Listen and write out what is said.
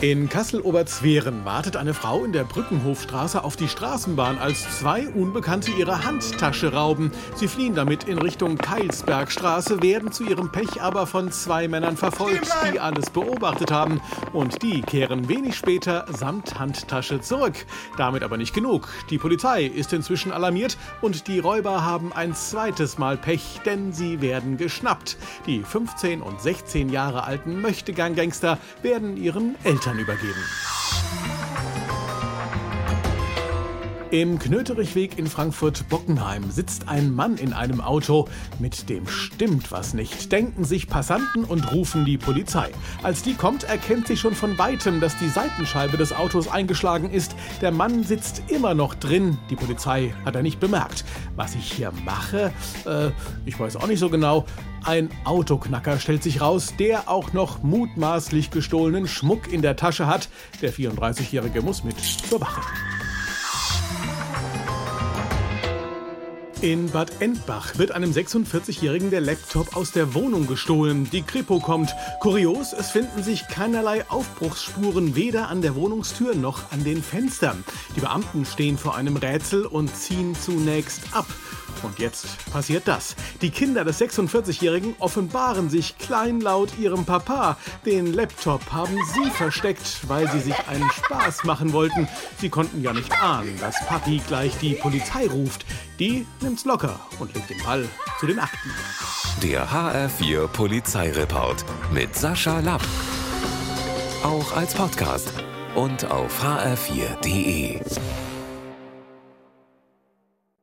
In Kassel-Oberzweren wartet eine Frau in der Brückenhofstraße auf die Straßenbahn, als zwei Unbekannte ihre Handtasche rauben. Sie fliehen damit in Richtung Keilsbergstraße, werden zu ihrem Pech aber von zwei Männern verfolgt, die alles beobachtet haben. Und die kehren wenig später samt Handtasche zurück. Damit aber nicht genug. Die Polizei ist inzwischen alarmiert und die Räuber haben ein zweites Mal Pech, denn sie werden geschnappt. Die 15 und 16 Jahre alten Möchtegang-Gangster werden ihren Eltern Eltern übergeben. Im Knöterichweg in Frankfurt-Bockenheim sitzt ein Mann in einem Auto. Mit dem stimmt was nicht, denken sich Passanten und rufen die Polizei. Als die kommt, erkennt sie schon von weitem, dass die Seitenscheibe des Autos eingeschlagen ist. Der Mann sitzt immer noch drin. Die Polizei hat er nicht bemerkt. Was ich hier mache, äh, ich weiß auch nicht so genau. Ein Autoknacker stellt sich raus, der auch noch mutmaßlich gestohlenen Schmuck in der Tasche hat. Der 34-Jährige muss mit zur Wache. In Bad Endbach wird einem 46-Jährigen der Laptop aus der Wohnung gestohlen. Die Kripo kommt. Kurios, es finden sich keinerlei Aufbruchsspuren weder an der Wohnungstür noch an den Fenstern. Die Beamten stehen vor einem Rätsel und ziehen zunächst ab. Und jetzt passiert das. Die Kinder des 46-Jährigen offenbaren sich kleinlaut ihrem Papa. Den Laptop haben sie versteckt, weil sie sich einen Spaß machen wollten. Sie konnten ja nicht ahnen, dass Papi gleich die Polizei ruft. Die nimmt's locker und legt den Ball zu den Akten. Der HR4 Polizeireport mit Sascha Lapp. Auch als Podcast und auf hr4.de.